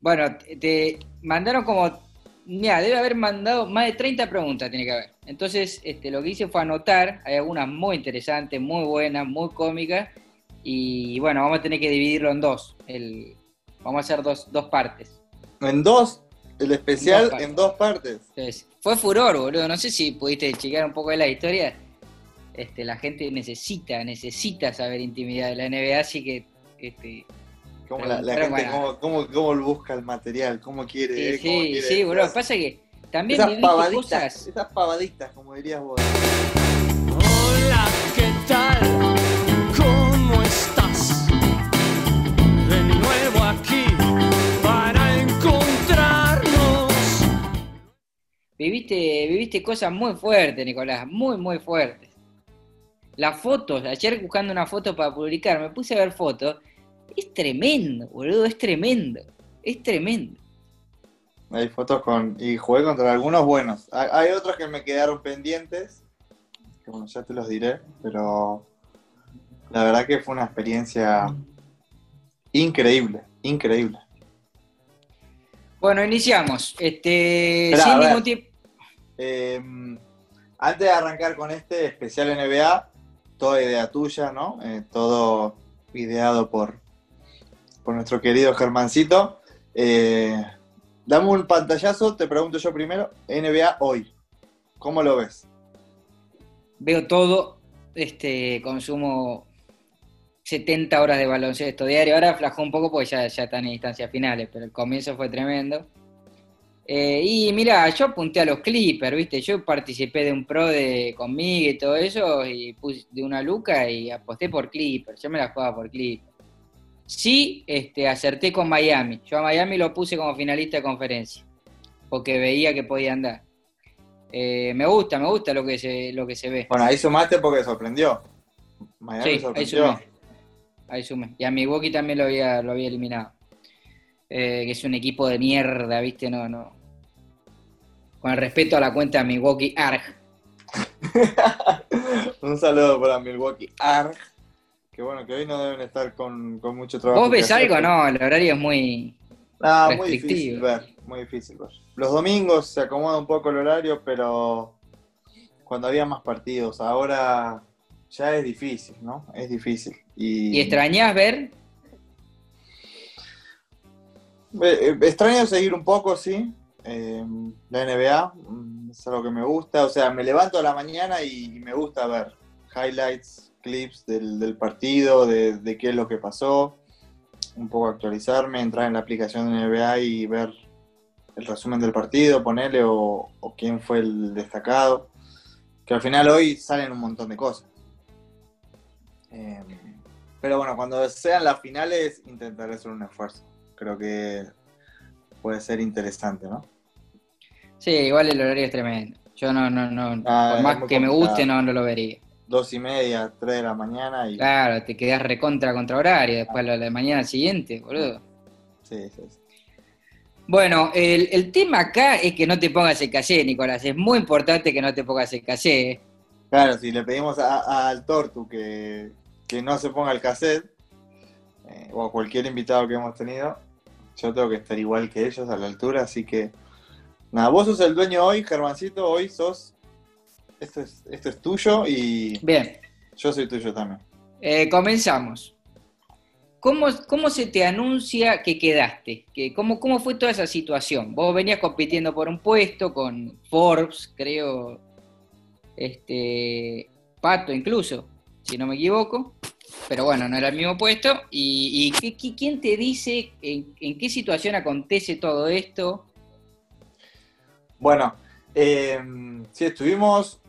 Bueno, te mandaron como, mira, debe haber mandado más de 30 preguntas, tiene que haber. Entonces, este, lo que hice fue anotar, hay algunas muy interesantes, muy buenas, muy cómicas, y bueno, vamos a tener que dividirlo en dos. El, vamos a hacer dos, dos partes. En dos, el especial Dos partes. en dos partes. Entonces, fue furor, boludo. No sé si pudiste chequear un poco de la historia. Este, la gente necesita, necesita saber intimidad de la NBA, así que este, Cómo la, la Pero gente, bueno. cómo, cómo, cómo busca el material, cómo quiere. sí, eh, cómo sí, quiere sí, boludo. Pasa que también Esas viviste pavaditas, cosas. esas pavaditas, como dirías vos. Hola, ¿qué tal? ¿Cómo estás? De nuevo aquí para encontrarnos. Viviste, viviste cosas muy fuertes, Nicolás, muy, muy fuertes. Las fotos, ayer buscando una foto para publicar, me puse a ver fotos. Es tremendo, boludo, es tremendo. Es tremendo. Hay fotos con. Y jugué contra algunos buenos. Hay, hay otros que me quedaron pendientes. Que bueno, ya te los diré. Pero. La verdad que fue una experiencia increíble. Increíble. Bueno, iniciamos. Este, Esperá, sin ningún. Eh, antes de arrancar con este especial NBA, toda idea tuya, ¿no? Eh, todo ideado por, por nuestro querido Germancito. Eh, dame un pantallazo, te pregunto yo primero. NBA hoy, ¿cómo lo ves? Veo todo, este, consumo 70 horas de baloncesto diario. Ahora aflajó un poco porque ya, ya están en instancias finales, pero el comienzo fue tremendo. Eh, y mira, yo apunté a los Clippers, ¿viste? Yo participé de un pro de conmigo y todo eso, y puse de una luca y aposté por Clippers. Yo me la jugaba por Clippers. Sí, este, acerté con Miami. Yo a Miami lo puse como finalista de conferencia, porque veía que podía andar. Eh, me gusta, me gusta lo que se, lo que se ve. Bueno, ahí sumaste porque sorprendió. Miami Sí, ahí sorprendió. sumé. Ahí sumé. Y a Milwaukee también lo había, lo había eliminado. Eh, que es un equipo de mierda, ¿viste? No, no. Con el respeto a la cuenta Milwaukee ARG. un saludo para Milwaukee Arg. Que bueno, que hoy no deben estar con, con mucho trabajo. ¿Vos ves algo? No, el horario es muy. Ah, muy difícil ver, muy difícil ver. Los domingos se acomoda un poco el horario, pero cuando había más partidos, ahora ya es difícil, ¿no? Es difícil. Y, ¿Y extrañás ver? Eh, extraño seguir un poco, sí. Eh, la NBA mm, es algo que me gusta. O sea, me levanto a la mañana y me gusta ver highlights, clips del, del partido, de, de qué es lo que pasó. Un poco actualizarme, entrar en la aplicación de NBA y ver el resumen del partido, ponerle o, o quién fue el destacado. Que al final hoy salen un montón de cosas. Eh, pero bueno, cuando sean las finales intentaré hacer un esfuerzo. Creo que puede ser interesante, ¿no? Sí, igual el horario es tremendo. Yo no, no, no. Ah, por más que me guste, no, no lo vería. Dos y media, tres de la mañana y... Claro, te quedás recontra contra horario después de la mañana siguiente, boludo. Sí, sí, sí. Bueno, el, el tema acá es que no te pongas el cassette, Nicolás. Es muy importante que no te pongas el. ¿eh? Claro, si le pedimos al Tortu que, que no se ponga el cassette, eh, o a cualquier invitado que hemos tenido, yo tengo que estar igual que ellos a la altura, así que... Nada, vos sos el dueño hoy, Germancito, hoy sos... Esto es, esto es tuyo y Bien, yo soy tuyo también. eh, comenzamos. ¿Cómo, ¿Cómo se te anuncia que quedaste? ¿Que, cómo, ¿Cómo fue toda esa situación? Vos venías compitiendo por un puesto con Forbes, creo, este, Pato incluso, si no me equivoco. Pero bueno, no era el mismo puesto. ¿Y, y qué- quién te dice en, en qué situación acontece todo esto? Bueno, eh, sí, estuvimos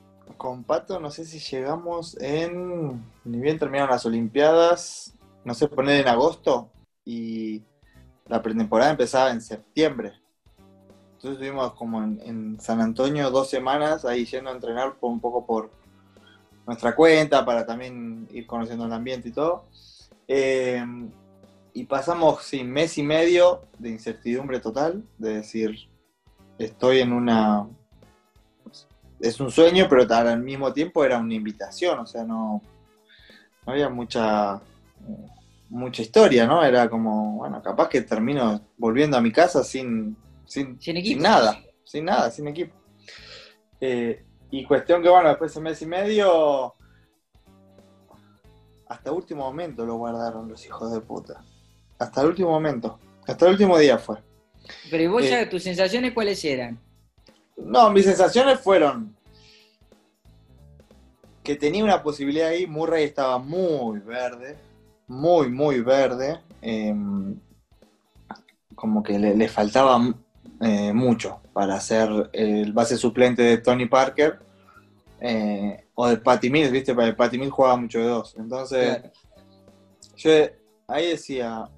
con Pato, no sé si llegamos en, ni bien terminaron las Olimpiadas, no sé, poner en agosto y la pretemporada empezaba en septiembre. Entonces estuvimos como en, en San Antonio dos semanas ahí yendo a entrenar un poco por nuestra cuenta para también ir conociendo el ambiente y todo. Eh, y pasamos, sí, mes y medio de incertidumbre total, de decir, estoy en una... Es un sueño, pero al mismo tiempo era una invitación, o sea, no, no había mucha, mucha historia, ¿no? Era como, bueno, capaz que termino volviendo a mi casa sin, sin, Sin equipo. nada, sin nada, sin equipo. Eh, y cuestión que, bueno, después de ese mes y medio, hasta último momento lo guardaron los hijos de puta. Hasta el último momento. Hasta el último día fue. Pero ¿y vos Eh. ya, tus sensaciones cuáles eran? No, mis sensaciones fueron que tenía una posibilidad ahí. Murray estaba muy verde, muy, muy verde. eh, como que le, le faltaba eh, mucho para ser el base suplente de Tony Parker eh, o de Patty Mills, ¿viste? Porque Patty Mills jugaba mucho de dos. Entonces, Claro. yo ahí decía,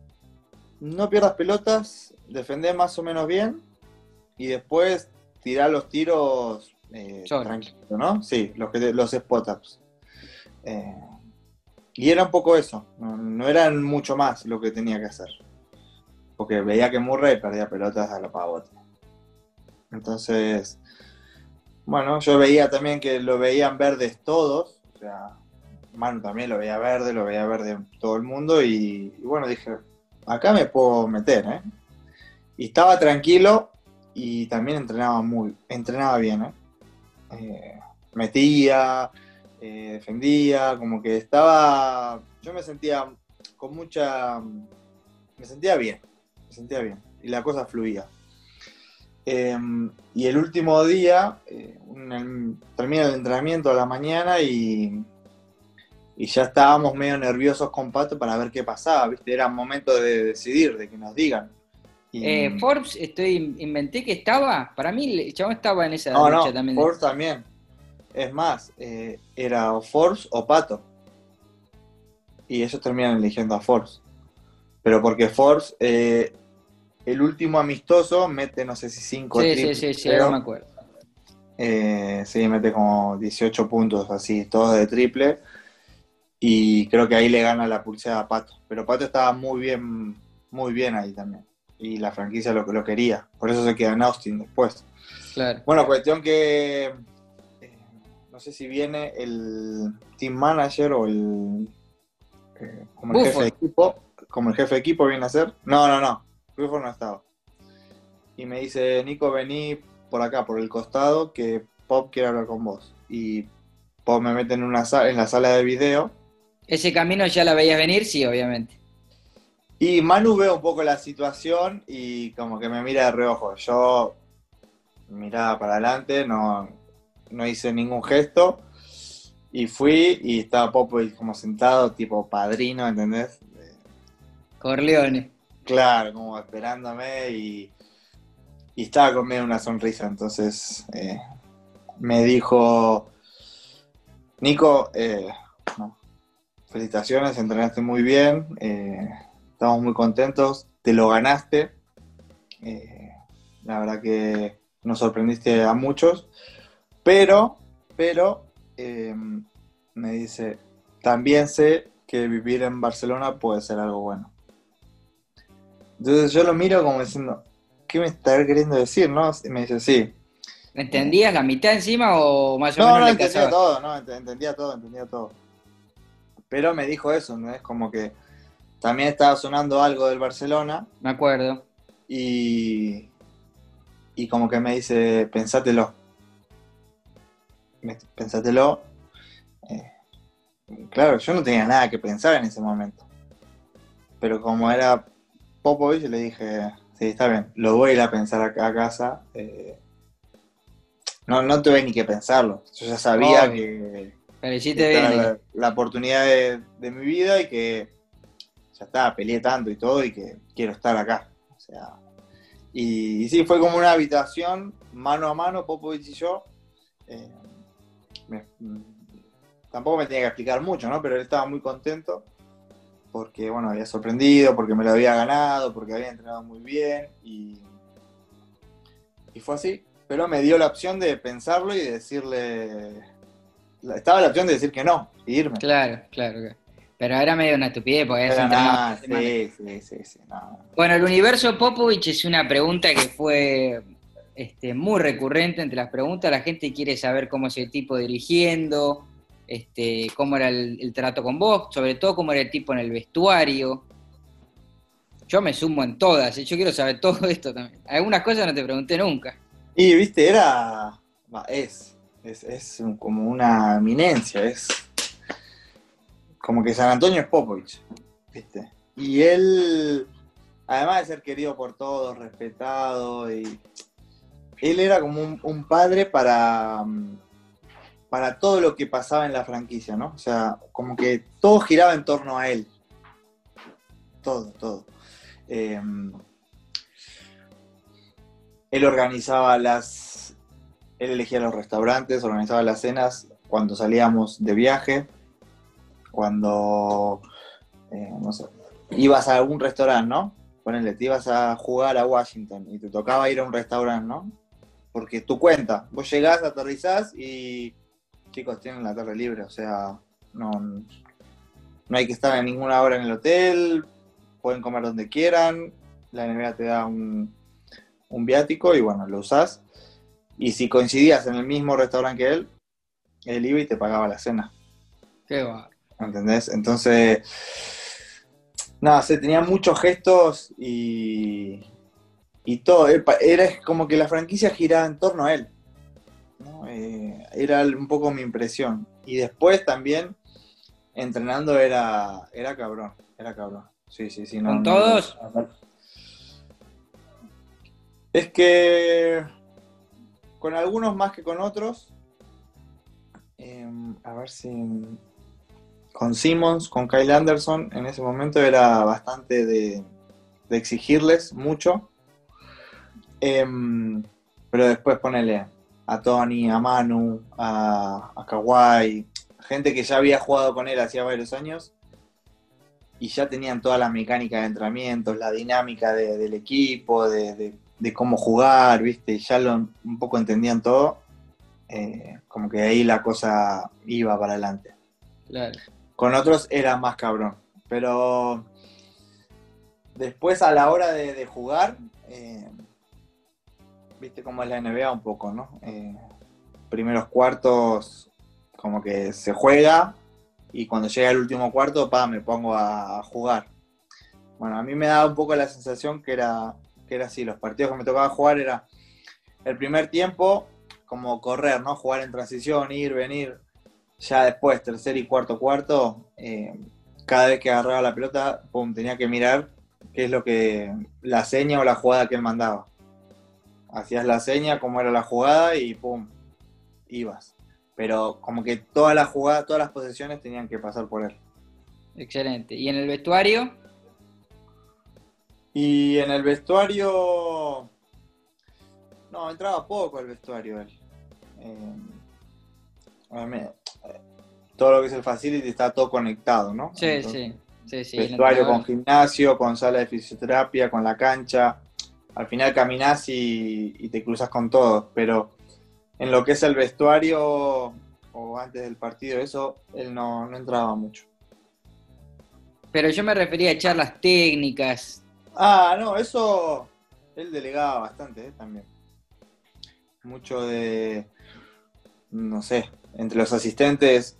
no pierdas pelotas, defender más o menos bien y después tirar los tiros eh, Solos. tranquilo, ¿no? Sí, los, que los spot-ups. Eh, y era un poco eso, no, no eran mucho más lo que tenía que hacer. Porque veía que Murray perdía pelotas a los pavotes. Entonces, bueno, yo veía también que lo veían verdes todos, o sea, Manu también lo veía verde, lo veía verde todo el mundo y, y bueno, dije, acá me puedo meter, ¿eh? Y estaba tranquilo y también entrenaba muy, entrenaba bien, ¿eh? Eh, metía, eh, defendía, como que estaba, yo me sentía con mucha, me sentía bien, me sentía bien y la cosa fluía. Eh, y el último día, eh, un- termina el entrenamiento a la mañana y, y ya estábamos medio nerviosos con Pato para ver qué pasaba, ¿viste? Era momento de decidir, de que nos digan. Eh, Forbes, estoy, inventé que estaba, para mí el chabón estaba en esa no, lucha no, también. Forbes también. Es más, eh, era o Forbes o Pato. Y ellos terminan eligiendo a Forbes. Pero porque Forbes, eh, el último amistoso, mete no sé si 5 sí, sí, sí, sí, ahora me acuerdo. Sí, mete como 18 puntos así, todos de triple. Y creo que ahí le gana la pulseada a Pato. Pero Pato estaba muy bien, muy bien ahí también. Y la franquicia lo, lo quería. Por eso se queda en Austin después. Claro. Bueno, cuestión que eh, no sé si viene el team manager o el eh, como el jefe de equipo, como el jefe de equipo viene a ser. No, no, no. Buford no estaba. Y me dice, Nico, vení por acá, por el costado, que Pop quiere hablar con vos. Y Pop me mete en una sa- en la sala de video. ¿Ese camino ya la veías venir? Sí, obviamente. Y Manu ve un poco la situación y como que me mira de reojo. Yo miraba para adelante, no, no hice ningún gesto. Y fui y estaba Popo como sentado, tipo padrino, ¿entendés? Corleone. Claro, como esperándome y, y estaba con medio una sonrisa. Entonces eh, me dijo, Nico, eh, no, felicitaciones, entrenaste muy bien, eh, estamos muy contentos, te lo ganaste. Eh, la verdad que nos sorprendiste a muchos, pero, pero, eh, me dice, también sé que vivir en Barcelona puede ser algo bueno. Entonces yo lo miro como diciendo, ¿qué me está queriendo decir? ¿no? Y me dice, sí. ¿Entendías la mitad encima o más o No, menos no, entendía casabas? todo, no, ent- entendía todo, entendía todo. Pero me dijo eso, ¿no? Es como que también estaba sonando algo del Barcelona Me acuerdo. y, y como que me dice, pensátelo. Pensátelo. Eh, claro, yo no tenía nada que pensar en ese momento. Pero como era Popovich, le dije, sí, está bien, lo voy a ir a pensar acá a casa. eh, no, no tuve ni que pensarlo. Yo ya sabía Obvio. que, Pero hiciste bien. era eh. la, la oportunidad de, de mi vida y que ya está, peleé tanto y todo y que quiero estar acá. O sea, y, sí, fue como una habitación mano a mano, Popovich y yo. Eh, mm, tampoco me tenía que explicar mucho, ¿no? Pero él estaba muy contento porque, bueno, había sorprendido, porque me lo había ganado, porque había entrenado muy bien y, y fue así. Pero me dio la opción de pensarlo y de decirle... Estaba la opción de decir que no, y irme. Claro, claro. claro. Pero era medio una estupidez porque una semana. sí, sí, sí, sí, no. Bueno, el universo Popovich es una pregunta que fue este, muy recurrente entre las preguntas. La gente quiere saber cómo es el tipo dirigiendo, este, cómo era el, el trato con vos, sobre todo cómo era el tipo en el vestuario. Yo me sumo en todas, ¿eh? yo quiero saber todo esto también. Algunas cosas no te pregunté nunca. Y, viste, era. Es, es. Es un- como una eminencia, es. Como que San Antonio es Popovich, viste. Y él, además de ser querido por todos, respetado, y. Él era como un, padre para. mm, Para todo lo que pasaba en la franquicia, ¿no? O sea, como que todo giraba en torno a él. Todo, todo. Em, él organizaba las. Él elegía los restaurantes, organizaba las cenas cuando salíamos de viaje, cuando. eh. Ibas a algún restaurante, ¿no? Ponele, te ibas a jugar a Washington y te tocaba ir a un restaurante, ¿no? Porque tu cuenta, vos llegás, aterrizás y. Chicos, tienen la tarde libre, o sea, no, no hay que estar en ninguna hora en el hotel, pueden comer donde quieran, la NBA te da un, un viático y bueno, lo usás. Y si coincidías en el mismo restaurante que él, él iba y te pagaba la cena, Qué va. ¿Entendés? Entonces, nada, se tenía muchos gestos y, y todo. Era como que la franquicia giraba en torno a él. ¿no? Eh, era un poco mi impresión. Y después también, entrenando era, era cabrón, era cabrón. Sí, sí, sí. no- ¿Con no- todos? Es que con algunos más que con otros. Eh, a ver si. Con Simmons, con Kyle Anderson, en ese momento era bastante de, exigirles mucho. Em, pero después ponele a Tony, a Manu, a, a Kawhi, gente que ya había jugado con él hacía varios años y ya tenían toda la mecánica de entrenamientos, la dinámica de- del equipo, de cómo jugar, ¿viste? Ya lo, un poco entendían todo. eh, como que ahí la cosa iba para adelante. Claro. Con otros era más cabrón. Pero después a la hora de, jugar, eh, viste cómo es la NBA un poco, ¿no? Eh, primeros cuartos como que se juega y cuando llega el último cuarto, pa, me pongo a, a jugar. Bueno, a mí me daba un poco la sensación que era, que era así. Los partidos que me tocaba jugar era el primer tiempo como correr, ¿no? Jugar en transición, ir, venir. Ya después, tercer y cuarto cuarto, eh, cada vez que agarraba la pelota, pum, tenía que mirar qué es lo que, la seña o la jugada que él mandaba. Hacías la seña, cómo era la jugada y pum, ibas. Pero como que todas las jugadas, todas las posesiones tenían que pasar por él. Excelente. ¿Y en el vestuario? Y en el vestuario. No, entraba poco el vestuario él. Eh, todo lo que es el facility está todo conectado, ¿no? Sí, Entonces, sí. sí, sí. Vestuario con gimnasio, con sala de fisioterapia, con la cancha. Al final caminás y, y te cruzas con todos, pero en lo que es el vestuario o antes del partido, eso, él no, no entraba mucho. Pero yo me refería a charlas técnicas. Ah, no, eso él delegaba bastante ¿eh? también. Mucho de, no sé, entre los asistentes,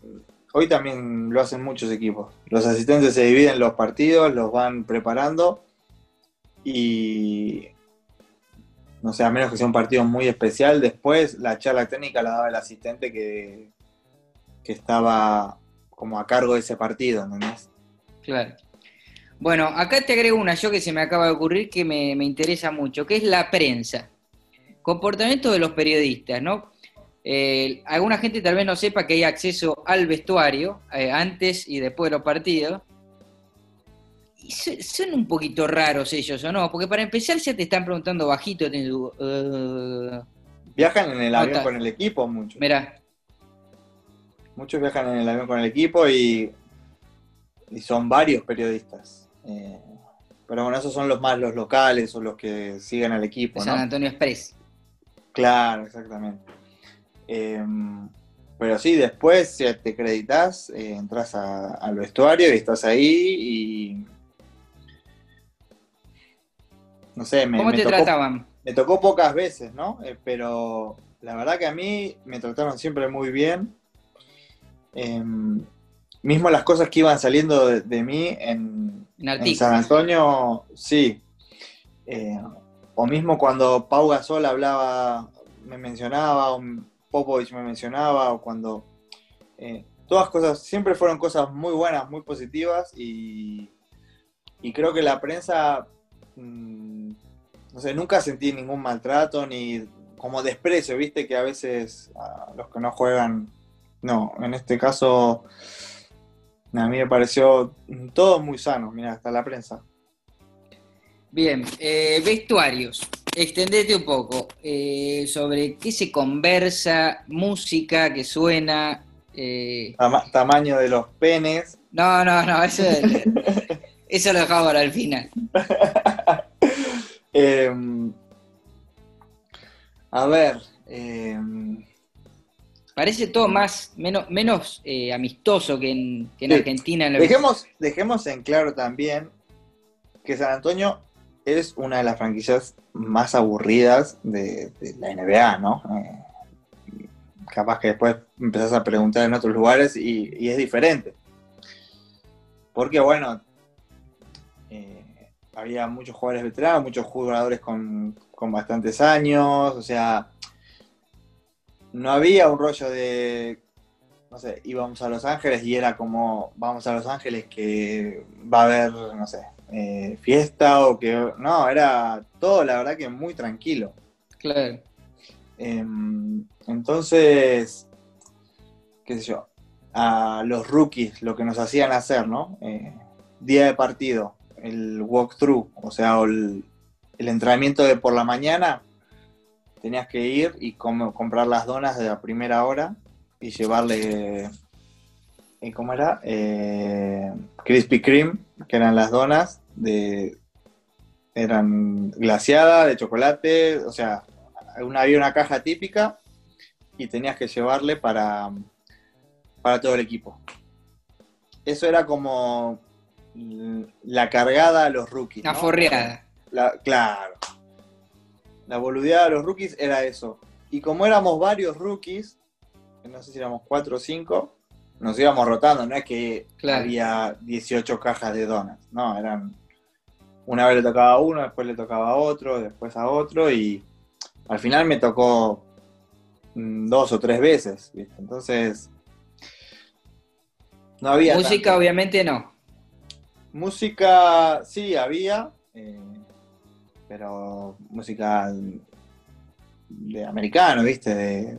hoy también lo hacen muchos equipos. Los asistentes se dividen los partidos, los van preparando y, no sé, a menos que sea un partido muy especial, después la charla técnica la daba el asistente que, que estaba como a cargo de ese partido, ¿entendés? Claro. Bueno, acá te agrego una yo que se me acaba de ocurrir que me, me interesa mucho, que es la prensa. Comportamiento de los periodistas, ¿no? Eh, alguna gente tal vez no sepa que hay acceso al vestuario eh, antes y después de los partidos. Y so- son un poquito raros ellos, ¿o no? Porque para empezar ya te están preguntando bajito. eh, Viajan en el avión con el equipo mucho. mirá, Muchos viajan en el avión con el equipo y, y son varios periodistas. Eh, pero bueno, esos son los más los locales o los que siguen al equipo, San ¿no? Antonio Express. Claro, exactamente. Eh, pero sí, después si te acreditas, eh, entras a- al vestuario y estás ahí y... No sé, me, ¿Cómo me te tocó, trataban? me tocó pocas veces, ¿no? Eh, pero la verdad que a mí me trataron siempre muy bien. em, mismo las cosas que iban saliendo de, de mí en, En en artículos. San Antonio, sí. Eh, o mismo cuando Pau Gasol hablaba, me mencionaba, Popovich me mencionaba, o cuando... eh, todas cosas, siempre fueron cosas muy buenas, muy positivas, y, y creo que la prensa, mm, no sé, nunca sentí ningún maltrato, ni como desprecio, viste, que a veces los que no juegan, no, en este caso... A mí me pareció todo muy sano, mira, hasta la prensa. Bien, eh, vestuarios. Extendete un poco eh, sobre qué se conversa, música que suena. eh, Tama- tamaño de los penes. No, no, no, eso, eso lo dejamos para el final. Eh, a ver. eh, Parece todo más, menos, menos eh, amistoso que en, que en Sí. Argentina. En dejemos, dejemos en claro también que San Antonio es una de las franquicias más aburridas de, la NBA, ¿no? Eh, capaz que después empezás a preguntar en otros lugares y, y es diferente. Porque, bueno, eh, había muchos jugadores veteranos, muchos jugadores con, con bastantes años, o sea, no había un rollo de, no sé, íbamos a Los Ángeles y era como, vamos a Los Ángeles que va a haber, no sé, eh, fiesta o que, no, era todo, la verdad que muy tranquilo. Claro. Em, entonces, qué sé yo, a los rookies, lo que nos hacían hacer, ¿no? Eh, día de partido, el walkthrough, o sea, el, el entrenamiento de por la mañana, tenías que ir y com- comprar las donas de la primera hora y llevarle, eh, ¿cómo era? Eh, Krispy Kreme, que eran las donas de... Eran glaciadas, de chocolate, o sea, una, había una caja típica y tenías que llevarle para, para todo el equipo. Eso era como la cargada a los rookies. Una ¿no? forreada. La- claro. La boludeada de los rookies era eso. Y como éramos varios rookies, no sé si éramos cuatro o cinco, nos íbamos rotando. No es que Claro. había 18 cajas de donas. No, eran. Una vez le tocaba a uno, después le tocaba a otro, después a otro. Y al final me tocó mm, dos o tres veces. ¿viste? Entonces. No había. Música, tanto. obviamente, no. Música, sí, había, eh, pero música de americano, ¿viste? De,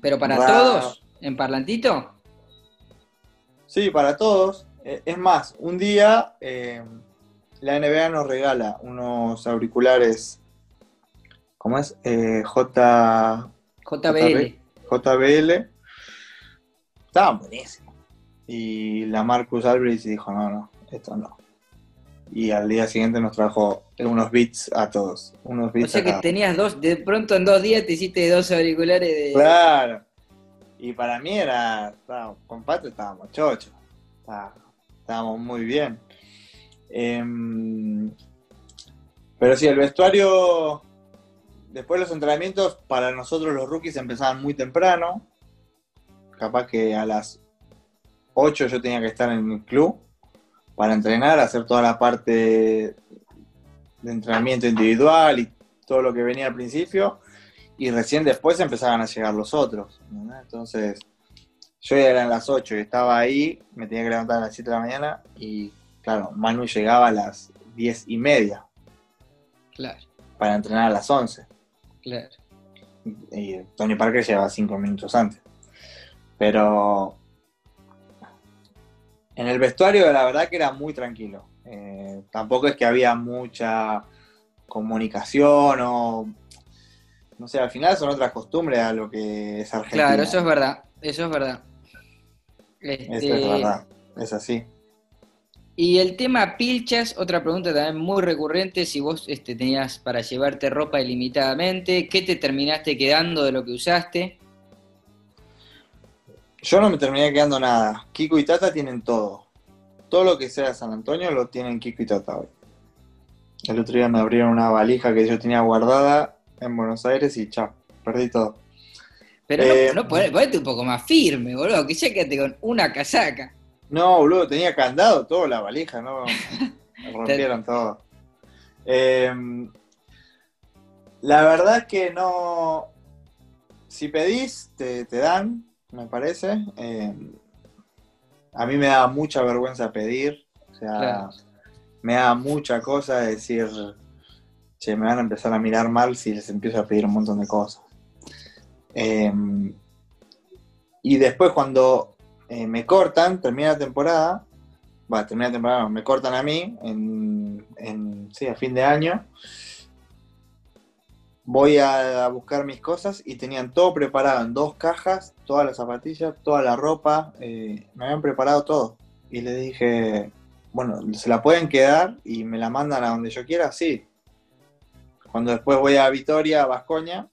Pero para todos, en parlantito. sí, para todos. Eh, es más, un día eh, la NBA nos regala unos auriculares, ¿cómo es? Eh, J, JBL. JBL. Estaban buenísimos. Y la Marcus Albrecht dijo, no, no, esto no. Y al día siguiente nos trajo unos beats a todos. Unos O beats sea a que cada- tenías dos, de pronto en dos días te hiciste dos auriculares de. Claro. Y para mí era, con Pato estábamos chochos. Está- Estábamos muy bien. Em, pero sí, el vestuario, después de los entrenamientos, para nosotros los rookies empezaban muy temprano. Capaz que a las 8 yo tenía que estar en el club para entrenar, hacer toda la parte de entrenamiento individual y todo lo que venía al principio y recién después empezaban a llegar los otros. Entonces, yo ya eran las 8 y estaba ahí, me tenía que levantar a las 7 de la mañana y, claro, Manu llegaba a las 10 y media Claro, para entrenar a las 11. claro. Y Tony Parker llegaba 5 minutos antes. Pero en el vestuario, la verdad que era muy tranquilo. Eh, tampoco es que había mucha comunicación o. No sé, al final son otras costumbres a lo que es Argentina. Claro, eso es verdad. Eso es verdad. Eso Este, es verdad, es así. Y el tema pilchas, otra pregunta también muy recurrente, si vos este, tenías para llevarte ropa ilimitadamente, ¿qué te terminaste quedando de lo que usaste? Yo no me terminé quedando nada. Kiko y Tata tienen todo. Todo lo que sea San Antonio lo tienen Kiko y Tata hoy. El otro día me abrieron una valija que yo tenía guardada en Buenos Aires y chao, perdí todo. Pero Eh, no, no ponete, ponete un poco más firme, boludo, que ya quédate con una casaca. No, boludo, tenía candado todo la valija, ¿no? Rompieron todo. Eh, la verdad es que no. Si pedís, te, te dan, me parece. Eh, a mí me da mucha vergüenza pedir. O sea, Claro. me da mucha cosa decir, che, me van a empezar a mirar mal si les empiezo a pedir un montón de cosas. Eh, y después cuando eh, me cortan, termina la temporada, va, termina la temporada, no, me cortan a mí en, en- sí, a fin de año. Voy a, a buscar mis cosas y tenían todo preparado en dos cajas, todas las zapatillas, toda la ropa, eh, me habían preparado todo. Y le dije, bueno, ¿se la pueden quedar y me la mandan a donde yo quiera? Sí. Cuando después voy a Vitoria, a Vascoña,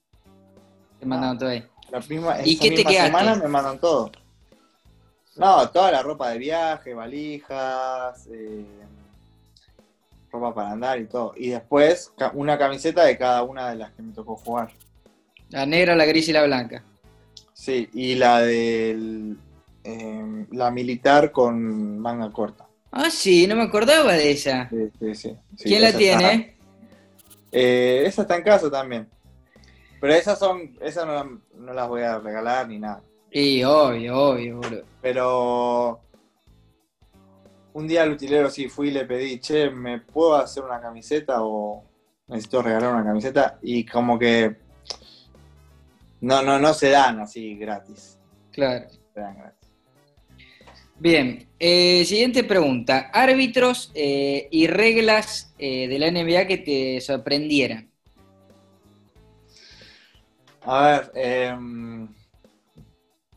Te mandaron todo ahí. la misma, ¿Y qué te misma quedaste? semana me mandan todo. No, toda la ropa de viaje, valijas, eh, ropa para andar y todo. Y después una camiseta de cada una de las que me tocó jugar. La negra, la gris y la blanca. Sí, y la del eh, la militar con manga corta. Ah, sí, no me acordaba de esa. Sí, sí, sí. Sí, ¿Quién la tiene? está- Eh, esa está en casa también. Pero esas son, esas no, no las voy a regalar ni nada. Y obvio, obvio, boludo. Pero un día al utilero sí fui y le pedí, che, ¿me puedo hacer una camiseta o necesito regalar una camiseta? Y como que no, no, no se dan así gratis. Claro. Se dan gratis. Bien, eh, siguiente pregunta. Árbitros eh, y reglas eh, de la NBA que te sorprendieran. A ver, em,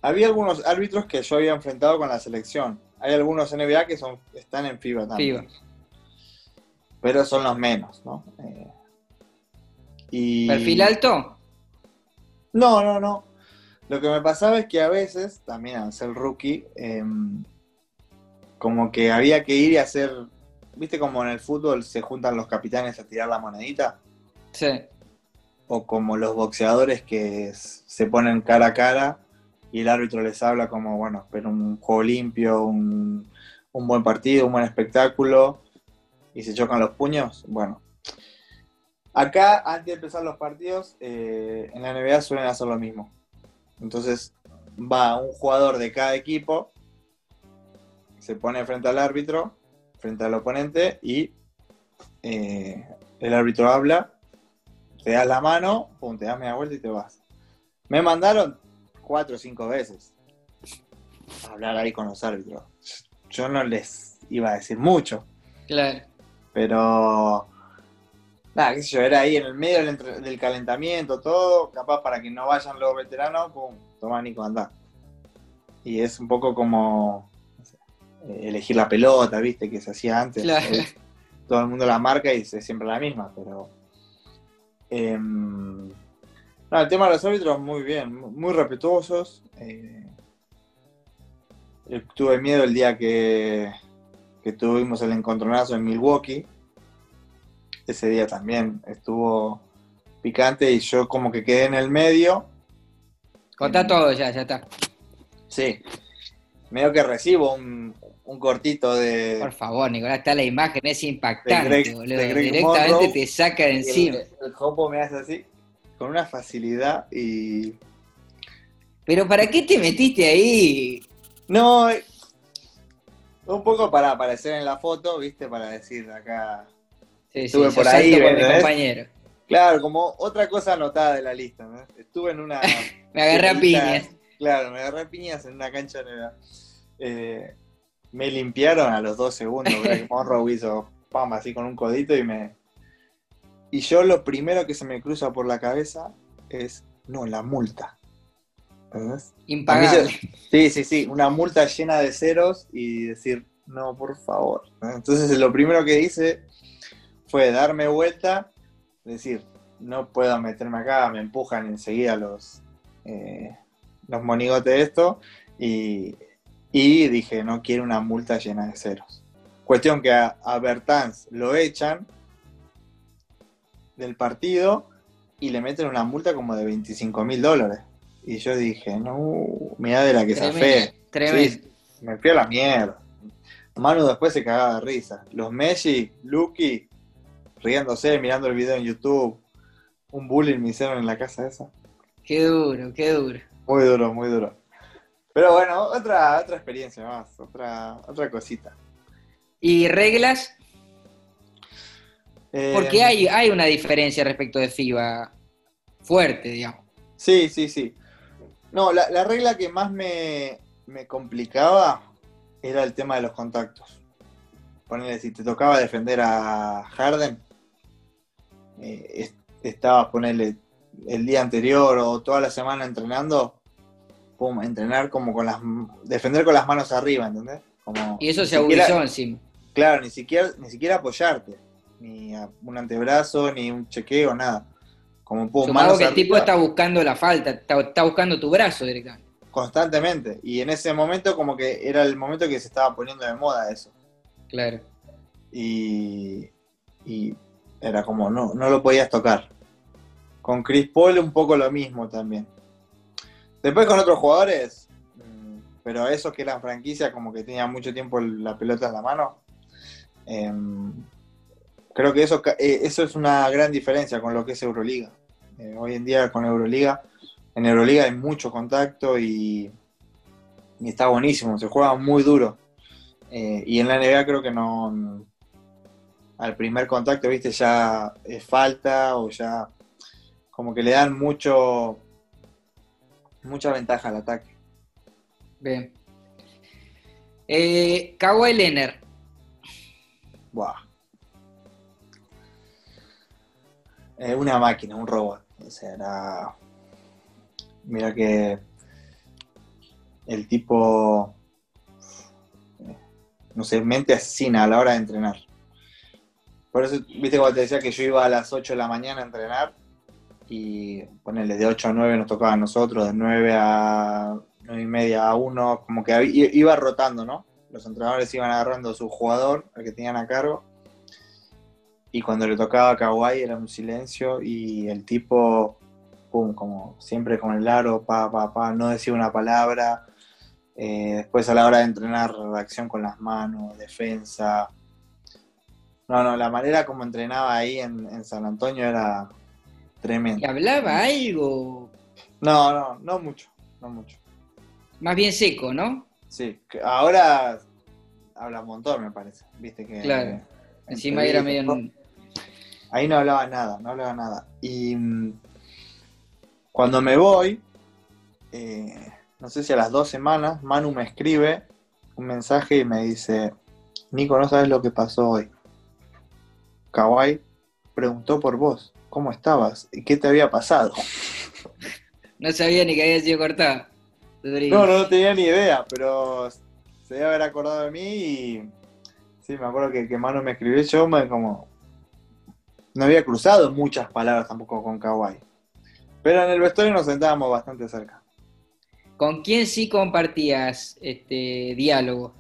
había algunos árbitros que yo había enfrentado con la selección. Hay algunos NBA que son, están en FIBA también. FIBA. Pero son los menos, ¿no? Eh, y... ¿Perfil alto? No, no, no. Lo que me pasaba es que a veces, también al ser rookie, em, como que había que ir y hacer, viste como en el fútbol se juntan los capitanes a tirar la monedita, Sí. o como los boxeadores que se ponen cara a cara y el árbitro les habla como, bueno, espero un juego limpio, un, un buen partido, un buen espectáculo, y se chocan los puños, bueno. Acá, antes de empezar los partidos, eh, en la NBA suelen hacer lo mismo. Entonces, va un jugador de cada equipo, se pone frente al árbitro, frente al oponente, y eh, el árbitro habla, te das la mano, pum, te das media vuelta y te vas. Me mandaron cuatro o cinco veces a hablar ahí con los árbitros. Yo no les iba a decir mucho, Claro. pero nada, qué sé yo, era ahí en el medio del, calentamiento, todo, capaz para que no vayan los veteranos, pum, toma Nico, andá. Y es un poco como no sé, eh, elegir la pelota, viste, que se hacía antes. Claro. Eh, todo el mundo la marca y es siempre la misma, pero. em, no, el tema de los árbitros, muy bien, mu- muy respetuosos. eh, tuve miedo el día que, que tuvimos el encontronazo en Milwaukee. Ese día también estuvo picante y yo como que quedé en el medio. Contá todo ya, ya está. Sí. Medio que recibo un, un cortito de. Por favor, Nicolás, está la imagen, es impactante, Greg- boludo. Directamente Monroe. te saca de encima. El, el jopo me hace así, con una facilidad y. Pero ¿para qué te metiste ahí? No, eh, un poco para aparecer en la foto, ¿viste? Para decir acá. Sí, sí, Estuve yo por ahí, por mi compañero. Claro, como otra cosa anotada de la lista, ¿no? Estuve en una. Me agarré a piñas. Claro, me agarré a piñas en una cancha nueva. Eh, me limpiaron a los dos segundos. Greg Monroe hizo pam así con un codito y me. Y yo lo primero que se me cruza por la cabeza es. No, la multa. Impagable. Sí, sí, sí, una multa llena de ceros y decir, no, por favor. Entonces lo primero que hice fue darme vuelta, decir, no puedo meterme acá, me empujan enseguida los, eh, los monigotes de esto y, y dije, no quiero una multa llena de ceros. Cuestión que a, a Bertans lo echan del partido y le meten una multa como de 25 mil dólares. Y yo dije, no, mirá de la que zafé. tremendo. Sí, me fui a la mierda. Manu después se cagaba de risa. Los Messi, Lucky, riéndose, mirando el video en YouTube. Un bullying me hicieron en la casa esa. Qué duro, qué duro. Muy duro, muy duro. Pero bueno, otra, otra experiencia más, otra, otra cosita. ¿Y reglas? Eh, Porque hay, hay una diferencia respecto de FIBA fuerte, digamos. Sí, sí, sí. No, la, la regla que más me, me complicaba era el tema de los contactos. Ponele, si te tocaba defender a Harden, eh, es- estabas, ponerle el día anterior o toda la semana entrenando, pum, entrenar como con las defender con las manos arriba, ¿entendés? Como, Y eso se agudizó encima. Claro, ni siquiera, ni siquiera apoyarte, ni un antebrazo, ni un chequeo, nada. Como pum, Supongo que el tipo está buscando la falta, está, está buscando tu brazo directamente. constantemente. Y en ese momento como que era el momento que se estaba poniendo de moda eso. Claro. Y, y era como, no, no lo podías tocar. Con Chris Paul un poco lo mismo también. Después con otros jugadores, mm, pero esos que eran franquicia, como que tenían mucho tiempo la pelota en la mano, em, creo que eso, eh, eso es una gran diferencia con lo que es Euroliga. Eh, hoy en día con Euroliga, en Euroliga hay mucho contacto y, y está buenísimo, se juega muy duro. Eh, y en la NBA creo que no, al primer contacto, viste, ya es falta o ya como que le dan mucho mucha ventaja al ataque. Bien. Eh, Kawhi Leonard. Buah. Una máquina, un robot. O sea, era. Mira que. El tipo. No sé, mente asesina a la hora de entrenar. Por eso, viste, cuando te decía que yo iba a las 8 de la mañana a entrenar. Y ponerle de 8 a 9 nos tocaba a nosotros, de 9 a 9 y media a 1. Como que iba rotando, ¿no? Los entrenadores iban agarrando su jugador, al que tenían a cargo. Y cuando le tocaba a Kawhi era un silencio y el tipo, pum, como siempre con el aro, pa, pa, pa, no decía una palabra. Eh, después a la hora de entrenar, reacción con las manos, defensa. No, no, la manera como entrenaba ahí en, en San Antonio era tremenda. hablaba algo No, no, no mucho, no mucho. más bien seco, ¿no? Sí, ahora habla un montón, me parece. Viste que. Claro. Encima era medio... Ahí no hablaba nada, no hablaba nada. Y mm, cuando me voy, eh, no sé si a las dos semanas, Manu me escribe un mensaje y me dice, Nico, no sabes lo que pasó hoy. Kawhi preguntó por vos, ¿cómo estabas? ¿Y qué te había pasado? No sabía ni que había sido cortado. Durísimo. No, no, no tenía ni idea, pero se debe haber acordado de mí y sí, me acuerdo que, que Manu me escribió yo, me como... No había cruzado muchas palabras tampoco con Kawhi. Pero en el vestuario nos sentábamos bastante cerca. ¿Con quién sí compartías este diálogo?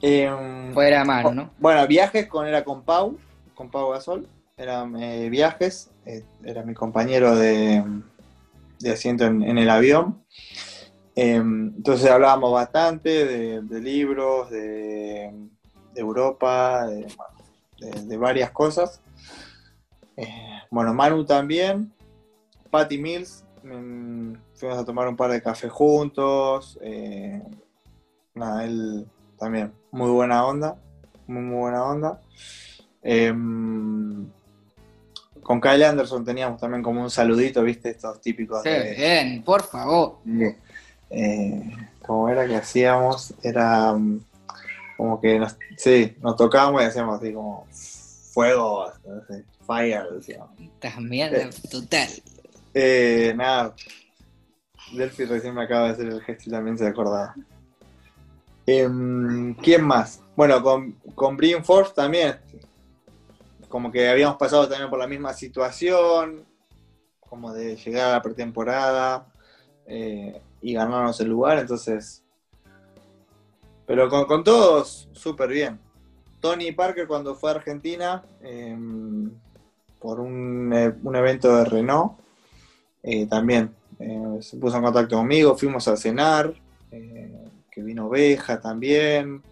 Em, Fuera de mano, ¿no? Bueno, viajes con era con Pau, con Pau Gasol. Eran eh, viajes, eh, era mi compañero de, de asiento en, en el avión. Em, entonces hablábamos bastante de, de libros, de, de Europa, de, de- de varias cosas. Eh, bueno, Manu también, Patty Mills, mm, fuimos a tomar un par de café juntos. eh, nada, él también, muy buena onda, muy, muy buena onda. Em, con Kyle Anderson teníamos también como un saludito, viste, estos típicos Qué de, bien, por favor. eh, ¿Cómo era que hacíamos? Era mm, como que nos, sí, nos tocábamos y hacíamos así como fuego, fire, decíamos. Estás mierda total. Eh, nada, Delphi recién me acaba de hacer el gesto y también se acordaba. Em, ¿Quién más? Bueno, con, con Brian Force también. Como que habíamos pasado también por la misma situación, como de llegar a la pretemporada eh, y ganarnos el lugar, entonces. Pero con, con todos, súper bien. Tony Parker cuando fue a Argentina em, por un, eh, un evento de Renault, eh, también eh, se puso en contacto conmigo, fuimos a cenar, que vino Oveja también,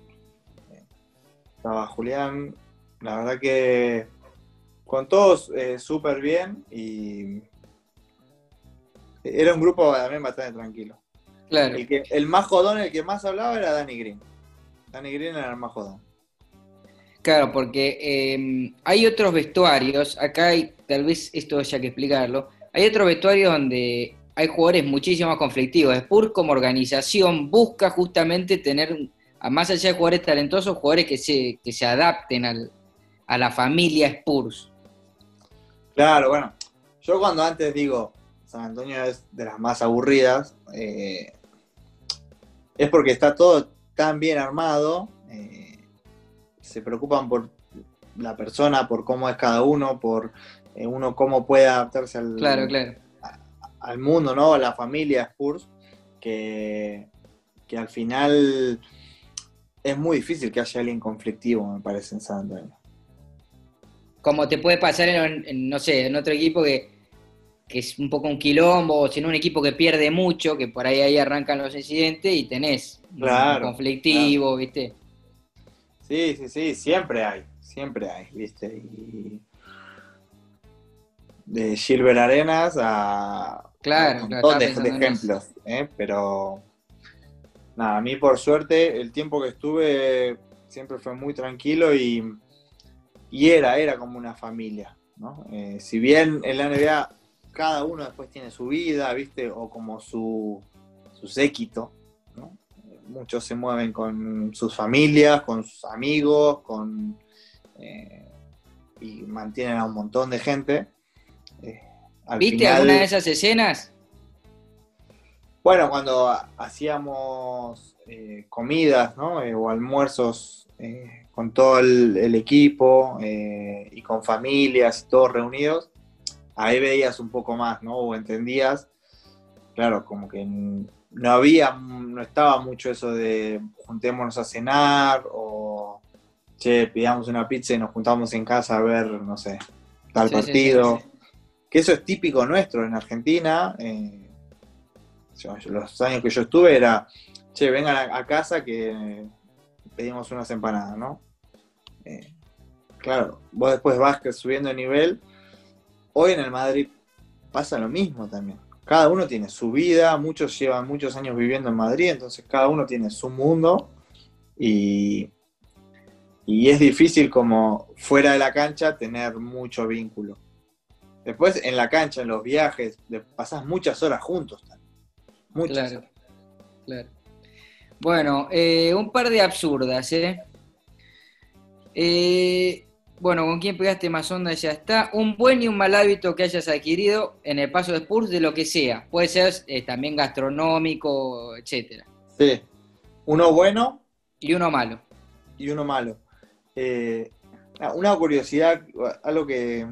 estaba Julián, la verdad que con todos súper bien y era un grupo también bastante tranquilo. Claro. El, que, el más jodón, el que más hablaba era Danny Green. Danny Green era el más jodón. Claro, porque eh, hay otros vestuarios, acá hay, tal vez esto haya que explicarlo, hay otros vestuarios donde hay jugadores muchísimo más conflictivos. Spurs como organización busca justamente tener, a más allá de jugadores talentosos, jugadores que se, que se adapten al- a la familia Spurs. Claro, bueno, yo cuando antes digo San Antonio es de las más aburridas, eh, es porque está todo tan bien armado, eh, se preocupan por la persona, por cómo es cada uno, por eh, uno cómo puede adaptarse al, Claro, claro. al mundo, ¿no? A la familia Spurs, que, que al final es muy difícil que haya alguien conflictivo, me parece, en San Antonio. Como te puede pasar en, en, no sé, en otro equipo que, que es un poco un quilombo, o si no un equipo que pierde mucho, que por ahí ahí arrancan los incidentes y tenés Claro, conflictivo, ¿viste? Sí, sí, sí, siempre hay, siempre hay, ¿viste? Y de Gilbert Arenas a, Claro, un claro, montón de, ejemplos, ¿eh? Pero nada, a mí por suerte el tiempo que estuve siempre fue muy tranquilo y, y era, era como una familia, ¿no? Eh, si bien en la NBA cada uno después tiene su vida, ¿viste? O como su, su séquito, ¿no? Muchos se mueven con sus familias, con sus amigos, con eh, y mantienen a un montón de gente. Eh, al ¿Viste final- alguna de esas escenas? Bueno, cuando ha- hacíamos eh, comidas, ¿no? Eh, o almuerzos eh, con todo el, el equipo y con familias, todos reunidos, ahí veías un poco más, ¿no? O entendías, claro, como que no había, no estaba mucho eso de juntémonos a cenar o, che, pidamos una pizza y nos juntamos en casa a ver, no sé, tal Sí, sí, sí, partido sí. que eso es típico nuestro en Argentina. eh, los años que yo estuve era, che, vengan a, a casa que pedimos unas empanadas, ¿no? Eh, claro, vos después vas subiendo de nivel. Hoy en el Madrid pasa lo mismo también. Cada uno tiene su vida, muchos llevan muchos años viviendo en Madrid, entonces cada uno tiene su mundo y, y es difícil como fuera de la cancha tener mucho vínculo. Después en la cancha, en los viajes, pasás muchas horas juntos. también. Muchas Claro, horas. claro. Bueno, eh, un par de absurdas, ¿eh? Eh, Bueno, ¿con quién pegaste más onda? Ya está. Un buen y un mal hábito que hayas adquirido en el paso de Spurs, de lo que sea. Puede ser eh, también gastronómico, etcétera. Sí. Uno bueno Y uno malo. y uno malo. Eh, una curiosidad, algo que,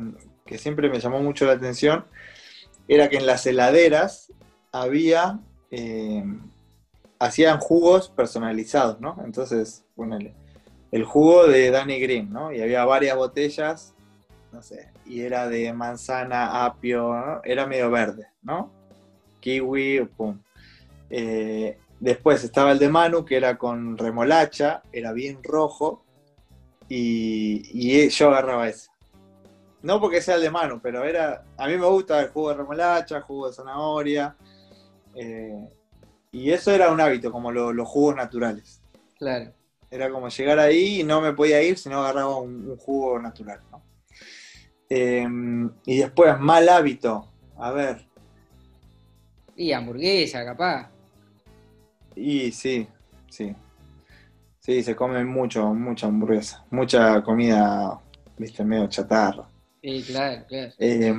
que siempre me llamó mucho la atención, era que en las heladeras había, eh, hacían jugos personalizados, ¿no? Entonces, ponele, el jugo de Danny Green, ¿no? Y había varias botellas, no sé, y era de manzana, apio. Era medio verde, ¿no? Kiwi, pum. Eh, después estaba el de Manu, que era con remolacha, era bien rojo, y, y yo agarraba ese. No porque sea el de Manu, pero era. A mí me gusta el jugo de remolacha, jugo de zanahoria. eh, y eso era un hábito, como lo- los jugos naturales. Claro. Era como llegar ahí y no me podía ir si no agarraba un, un jugo natural. ¿no? Eh, y después, mal hábito. A ver. Y hamburguesa, capaz. Y sí, sí. Sí, se come mucho, mucha hamburguesa. Mucha comida, viste, medio chatarra. Sí, claro, claro. Eh,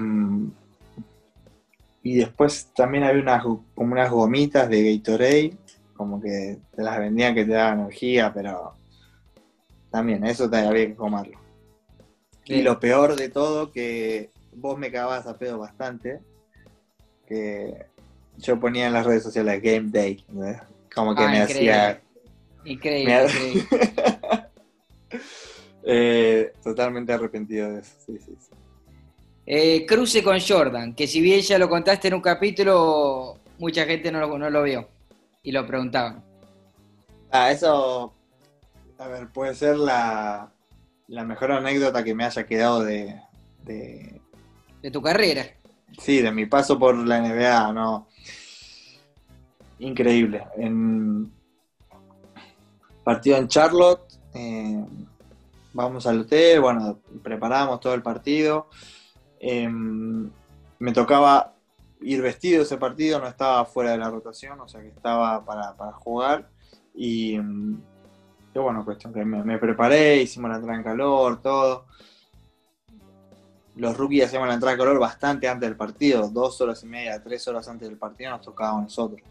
y después también había unas, como unas gomitas de Gatorade, como que te las vendían que te daban energía, pero también eso te había que comerlo. Y lo peor de todo, que vos me cagabas a pedo bastante, que yo ponía en las redes sociales Game Day, ¿entendés? como que Ah, me increíble. hacía... Increíble, me- increíble. Eh, totalmente arrepentido de eso, sí, sí, sí. Eh, cruce con Jordan, que si bien ya lo contaste en un capítulo, mucha gente no lo, no lo vio y lo preguntaban. Ah, eso, a ver, puede ser la, la mejor anécdota que me haya quedado de, de, De tu carrera. sí, de mi paso por la NBA, ¿no? Increíble. En partido en Charlotte, eh, vamos al hotel, bueno, preparamos todo el partido. Eh, me tocaba ir vestido ese partido, no estaba fuera de la rotación, o sea que estaba para, para jugar. Y, mm, y bueno, cuestión que me, preparé, hicimos la entrada en calor, todo. Los rookies hacíamos la entrada en calor bastante antes del partido, dos horas y media, tres horas antes del partido nos tocaba a nosotros.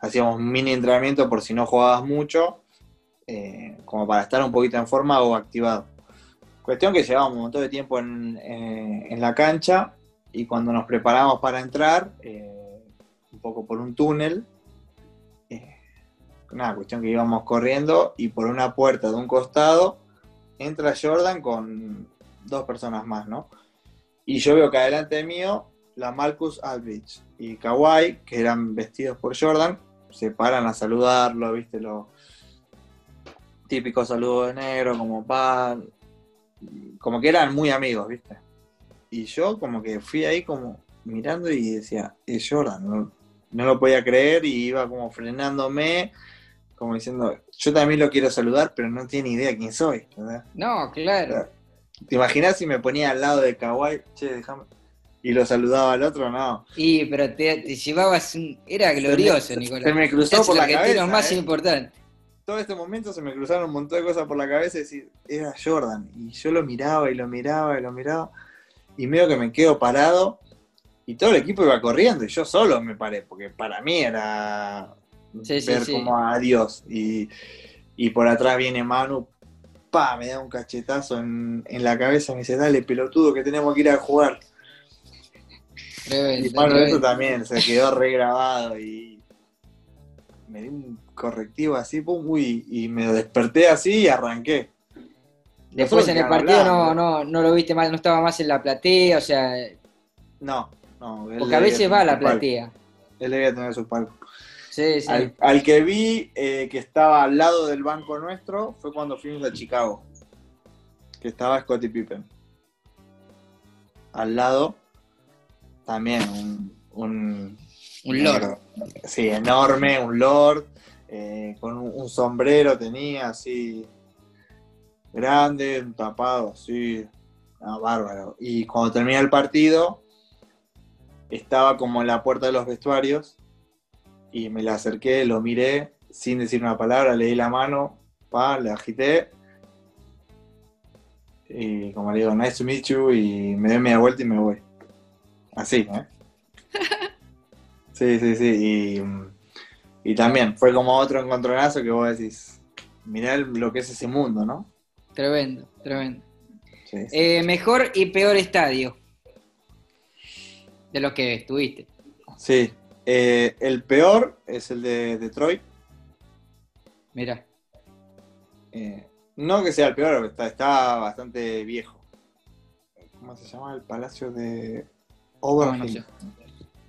Hacíamos mini entrenamiento por si no jugabas mucho, eh, como para estar un poquito en forma o activado. Cuestión que llevábamos un montón de tiempo en, eh, en la cancha y cuando nos preparamos para entrar, eh, un poco por un túnel, eh, nada, cuestión que íbamos corriendo y por una puerta de un costado entra Jordan con dos personas más, ¿no? Y yo veo que adelante mío, la Marcus Aldridge y Kawhi, que eran vestidos por Jordan, se paran a saludarlo, ¿viste? Lo típico saludo de negro, como pan, como que eran muy amigos, ¿viste? Y yo como que fui ahí como mirando y decía, es Jordan, no, no lo podía creer y iba como frenándome, como diciendo, yo también lo quiero saludar, pero no tiene idea quién soy. ¿verdad? No, claro. ¿Te imaginas si me ponía al lado de Kawhi, che, déjame, y lo saludaba al otro? No. Y, pero te, te llevabas un... Era glorioso, Se me- Nicolás. se me cruzó Es por la cabeza, más ¿eh? importante. Todo este momento se me cruzaron un montón de cosas por la cabeza y decir, era Jordan. Y yo lo miraba y lo miraba y lo miraba. Y medio que me quedo parado. Y todo el equipo iba corriendo. Y yo solo me paré. Porque para mí era Sí, ver sí. como a Dios. Y, y por atrás viene Manu. Pa, me da un cachetazo en, en la cabeza. Me dice, dale, pelotudo, que tenemos que ir a jugar. Y Tremendo, bueno, eso también se quedó regrabado y me di un correctivo así, pum, uy, y me desperté así y arranqué. Después en el partido no, hablando. no, no lo viste más, no estaba más en la platea, o sea, No, no. porque a veces va a la palco. platea. Él debía tener su palco. Sí, sí. Al, al que vi eh, que estaba al lado del banco nuestro fue cuando fuimos a Chicago. Que estaba Scottie Pippen. Al lado, también un, un Un lord. Sí, enorme, un lord, eh, con un, un sombrero tenía así, grande, un tapado así, ah, bárbaro. Y cuando termina el partido, estaba como en la puerta de los vestuarios y me le acerqué, lo miré sin decir una palabra, le di la mano, pa, le agité. Y como le digo, nice to meet you, y me doy media vuelta y me voy. Así, ¿eh? Sí, sí, sí. Y, y también fue como otro encontronazo que vos decís, mirá lo que es ese mundo, ¿no? Tremendo, tremendo. Sí, sí. Eh, mejor y peor estadio de los que estuviste. Sí. Eh, el peor es el de Detroit. Mira, Eh, no que sea el peor, está, está bastante viejo. ¿Cómo se llama? El Palacio de Overhill.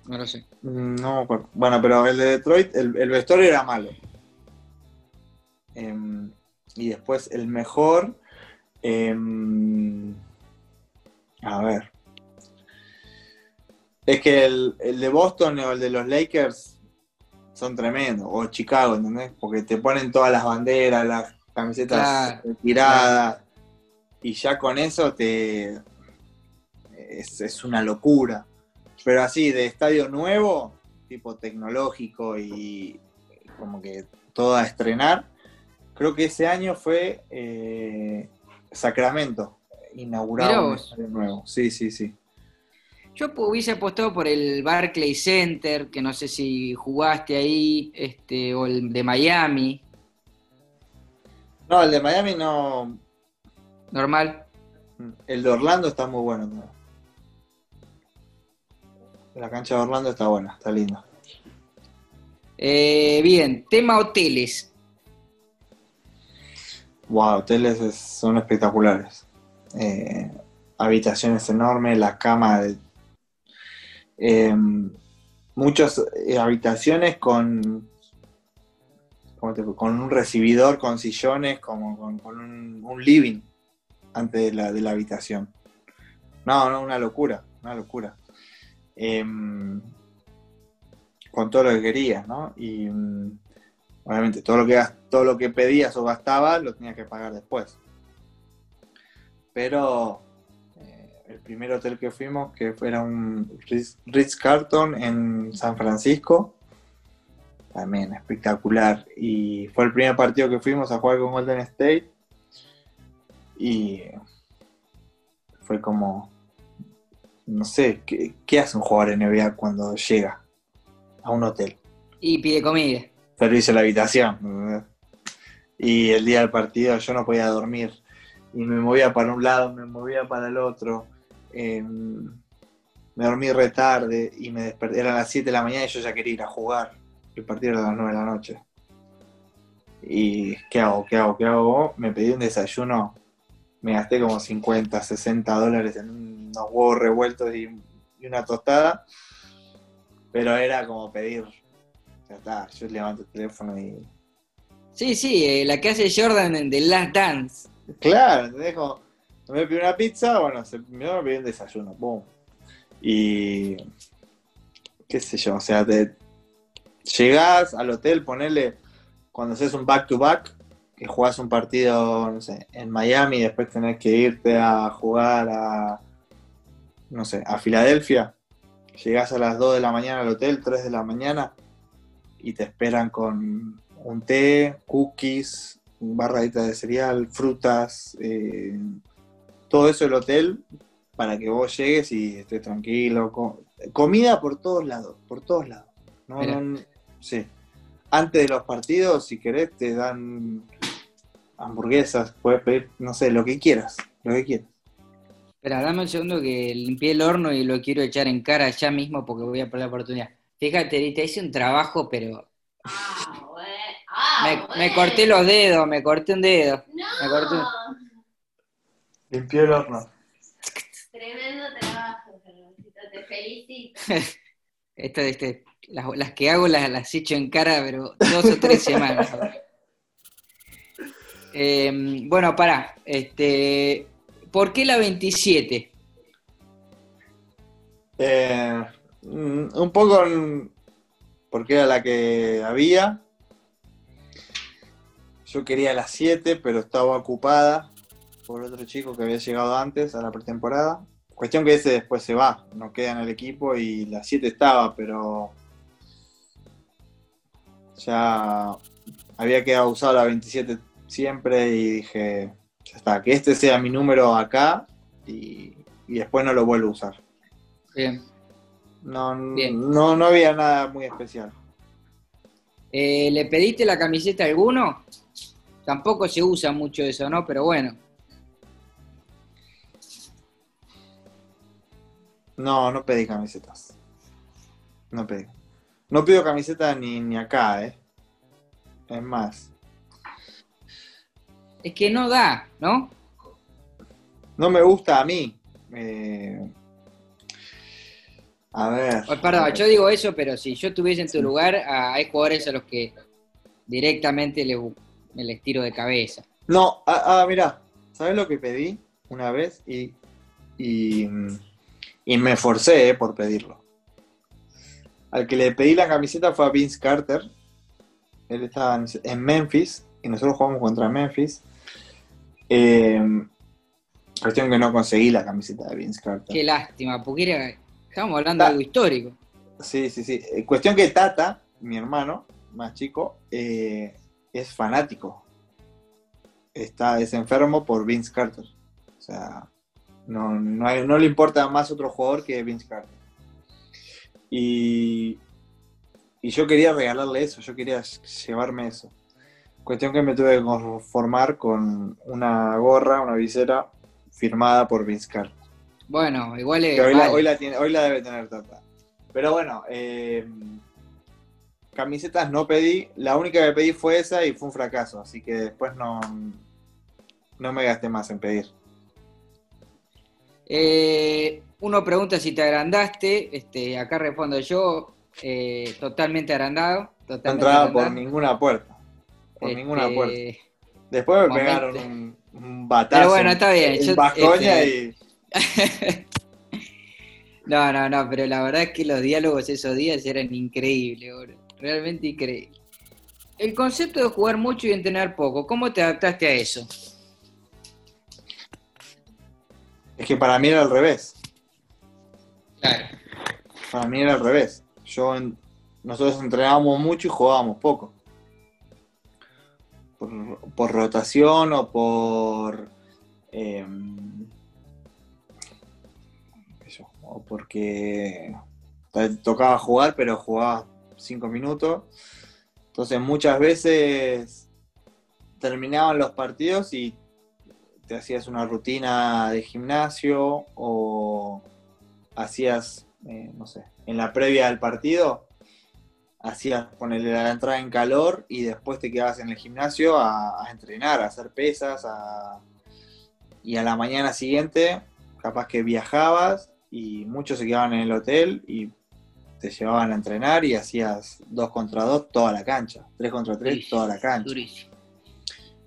no lo sé. Mm, No me acuerdo. Bueno, pero el de Detroit, el, el vestuario era malo. Em, y después el mejor. em, a ver. Es que el, el de Boston o el de los Lakers son tremendos. O Chicago, ¿entendés? Porque te ponen todas las banderas, las camisetas Claro, tiradas. Y ya con eso te. Es, es una locura. Pero así, de estadio nuevo, tipo tecnológico y como que todo a estrenar, creo que ese año fue eh, Sacramento, inaugurado estadio nuevo. Sí, sí, sí. Yo hubiese apostado por el Barclay Center, que no sé si jugaste ahí, este, o el de Miami, No, el de Miami no. normal. El de Orlando está muy bueno. La cancha de Orlando está buena, está linda. Eh, bien, tema hoteles. Wow, hoteles es- son espectaculares. Eh, habitaciones enormes, la cama de... em, muchas eh, habitaciones con, ¿cómo te- con un recibidor, con sillones, como con, un living antes de la, de la habitación. No, no, una locura, una locura. Em, con todo lo que querías, ¿no? Y mm, obviamente todo lo que todo lo que pedías o gastabas lo tenías que pagar después. Pero eh, el primer hotel que fuimos, que era un Ritz- Carlton en San Francisco, también espectacular. Y fue el primer partido que fuimos a jugar con Golden State. Y fue como, no sé, ¿qué, qué hace un jugador NBA cuando llega a un hotel? Y pide comida. Servicio a la habitación. Y el día del partido yo no podía dormir. Y me movía para un lado, me movía para el otro. Eh, me dormí re tarde y me desperté. Eran las 7 de la mañana y yo ya quería ir a jugar. El partido era a las 9 de la noche. Y ¿qué hago? ¿Qué hago? ¿Qué hago? Me pedí un desayuno. Me gasté como 50, 60 dólares en unos huevos revueltos y una tostada. Pero era como pedir ya está, yo levanto el teléfono y. Sí, sí, eh, la que hace Jordan en The Last Dance. Claro, ¿entendés? Como, me pido una pizza, bueno, se, me voy a pedir un desayuno, boom. Y. qué sé yo, o sea, te. Llegás al hotel, ponele. Cuando haces un back-to-back, que jugás un partido, no sé, en Miami y después tenés que irte a jugar a. no sé, a Filadelfia. Llegás a las 2 de la mañana al hotel, 3 de la mañana, y te esperan con un té, cookies, barradita de cereal, frutas, eh, todo eso el hotel para que vos llegues y estés tranquilo. co- comida por todos lados, por todos lados. No, sí. Antes de los partidos, si querés, te dan hamburguesas, puedes pedir, no sé, lo que quieras, lo que quieras. Espera, dame un segundo que limpié el horno y lo quiero echar en cara ya mismo porque voy a por la oportunidad. Fíjate, te hice un trabajo, pero Ah, bueno. Ah, me, bueno. me corté los dedos, me corté un dedo. No, me corté. Limpió el horno. tremendo trabajo, Carlosito, te felicito. Esta, este, las, las que hago las, las echo en cara, pero dos o tres semanas. Eh, bueno, pará. Este, ¿Por qué la 27? Eh, un poco mm, porque era la que había. Yo quería las 7, pero estaba ocupada por otro chico que había llegado antes a la pretemporada. Cuestión que ese después se va, no queda en el equipo y la 7 estaba, pero ya había quedado usado la 27 siempre y dije, ya está, que este sea mi número acá y, y después no lo vuelvo a usar. Bien. No, Bien. no, no había nada muy especial. Eh, ¿Le pediste la camiseta a alguno? Tampoco se usa mucho eso, ¿no? Pero bueno. No, no pedí camisetas. No pedí. No pido camiseta ni, ni acá, ¿eh? Es más, Es que no da, ¿no? no me gusta a mí. Eh, a ver. Oh, Perdón, yo digo eso, pero si yo estuviese en tu lugar, hay jugadores a los que directamente les, me les tiro de cabeza. No, ah, ah, mirá, ¿sabes lo que pedí una vez? Y, y, mm, y me forcé eh, por pedirlo. Al que le pedí la camiseta fue a Vince Carter. Él estaba en- en Memphis y nosotros jugamos contra Memphis. Eh, cuestión que no conseguí la camiseta de Vince Carter. Qué lástima, porque era, estábamos hablando de algo histórico. Sí, sí, sí. Eh, Cuestión que Tata, mi hermano más chico, eh, es fanático. Está, es enfermo por Vince Carter. O sea, no, no, hay- no le importa más otro jugador que Vince Carter. Y, y yo quería regalarle eso, yo quería llevarme eso. Cuestión que me tuve que conformar con una gorra, una visera firmada por Vince Carter. Bueno, igual es. Hoy, la, vale. hoy, la tiene, hoy la debe tener Tata. Pero bueno, eh, camisetas no pedí. La única que pedí fue esa y fue un fracaso. Así que después no, no me gasté más en pedir. Eh, uno pregunta si te agrandaste, este, acá respondo yo, eh, totalmente agrandado. No Totalmente entraba por ninguna puerta. Por Este, ninguna puerta. Después me momento. pegaron un, un batazo. Pero bueno, está bien, En yo- Vascoña este- No, no, no, pero la verdad es que los diálogos esos días eran increíbles. Realmente increíbles. El concepto de jugar mucho y entrenar poco, ¿cómo te adaptaste a eso? es que para mí era al revés. Claro. Para mí era al revés. Yo nosotros entrenábamos mucho y jugábamos poco. Por, por rotación o por. em, o porque tocaba jugar, pero jugabas cinco minutos. Entonces muchas veces terminaban los partidos y te hacías una rutina de gimnasio o hacías, eh, no sé, en la previa del partido, hacías ponerle la entrada en calor y después te quedabas en el gimnasio a, a entrenar, a hacer pesas, a- y a la mañana siguiente capaz que viajabas y muchos se quedaban en el hotel y te llevaban a entrenar y hacías dos contra dos toda la cancha, tres contra tres Durísimo, toda la cancha durísimo.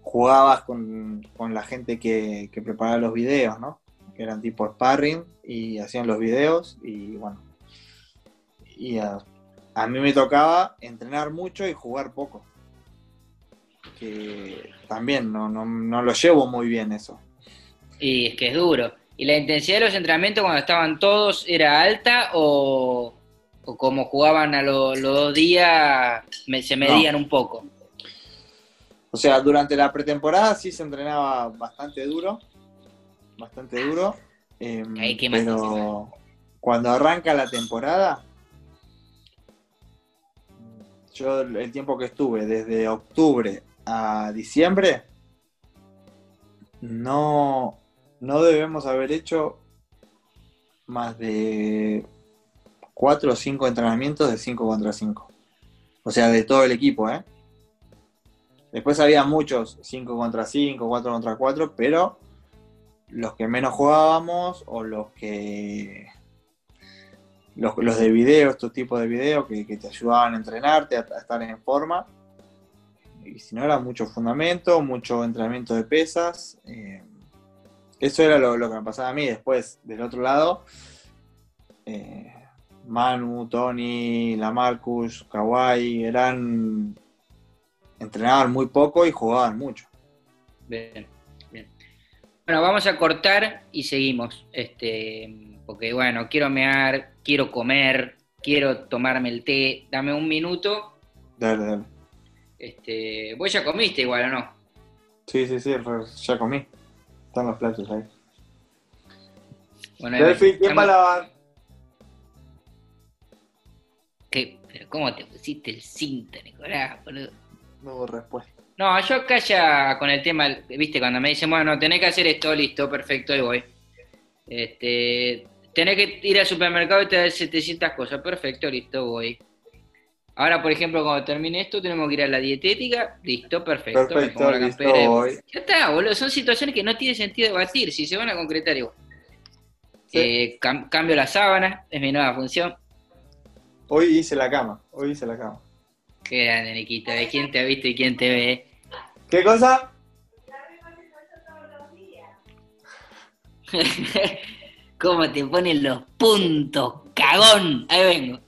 jugabas con, con la gente que, que preparaba los videos, ¿no? Que eran tipo sparring y hacían los videos y bueno. Y a, a mí me tocaba entrenar mucho y jugar poco. Que también no, no, no lo llevo muy bien eso. Y es que es duro. ¿Y la intensidad de los entrenamientos cuando estaban todos era alta o, o como jugaban a lo- los dos días me- se medían un poco? O sea, durante la pretemporada sí se entrenaba bastante duro. Bastante duro. Ahí, ¿qué más pero cuando arranca la temporada, yo el tiempo que estuve desde octubre a diciembre, no, no debemos haber hecho más de cuatro o cinco entrenamientos de 5 contra 5. O sea, de todo el equipo, ¿eh? Después había muchos 5 contra 5, 4 contra 4, pero los que menos jugábamos o los que. Los, los de video, estos tipos de video que, que te ayudaban a entrenarte, a, a estar en forma. Y si no, era mucho fundamento, mucho entrenamiento de pesas. eh, eso era lo, lo que me pasaba a mí. Después, del otro lado, eh, Manu, Tony, Lamarcus, Kawhi, eran. entrenaban muy poco y jugaban mucho. Bien, bien. Bueno, vamos a cortar y seguimos. Este, porque bueno, quiero mear, quiero comer, quiero tomarme el té. Dame un minuto. Dale, dale. Este, vos ya comiste igual o no? Sí, sí, sí, ya comí. Están los platos ahí. Bueno, Delphi. ¿quién va a lavar? ¿Qué? ¿Pero cómo te pusiste el cinto, Nicolás, boludo? No hubo respuesta. No, yo acá ya con el tema, viste, cuando me dicen, bueno, tenés que hacer esto, listo, perfecto, ahí voy. Este, tenés que ir al supermercado y te dar 700 cosas, perfecto, listo, voy. Ahora, por ejemplo, cuando termine esto, tenemos que ir a la dietética, listo, perfecto, me Perfecto, pongo la listo, campera y voy. Ya está, boludo, son situaciones que no tiene sentido debatir, si se van a concretar igual. Sí. Eh, cam- cambio la sábana, es mi nueva función. Hoy hice la cama, hoy hice la cama. Qué grande, Niquita, de quién te ha visto y quién te ve. ¿Qué cosa? ¿Cómo te ponen los puntos? ¡Cagón! Ahí vengo.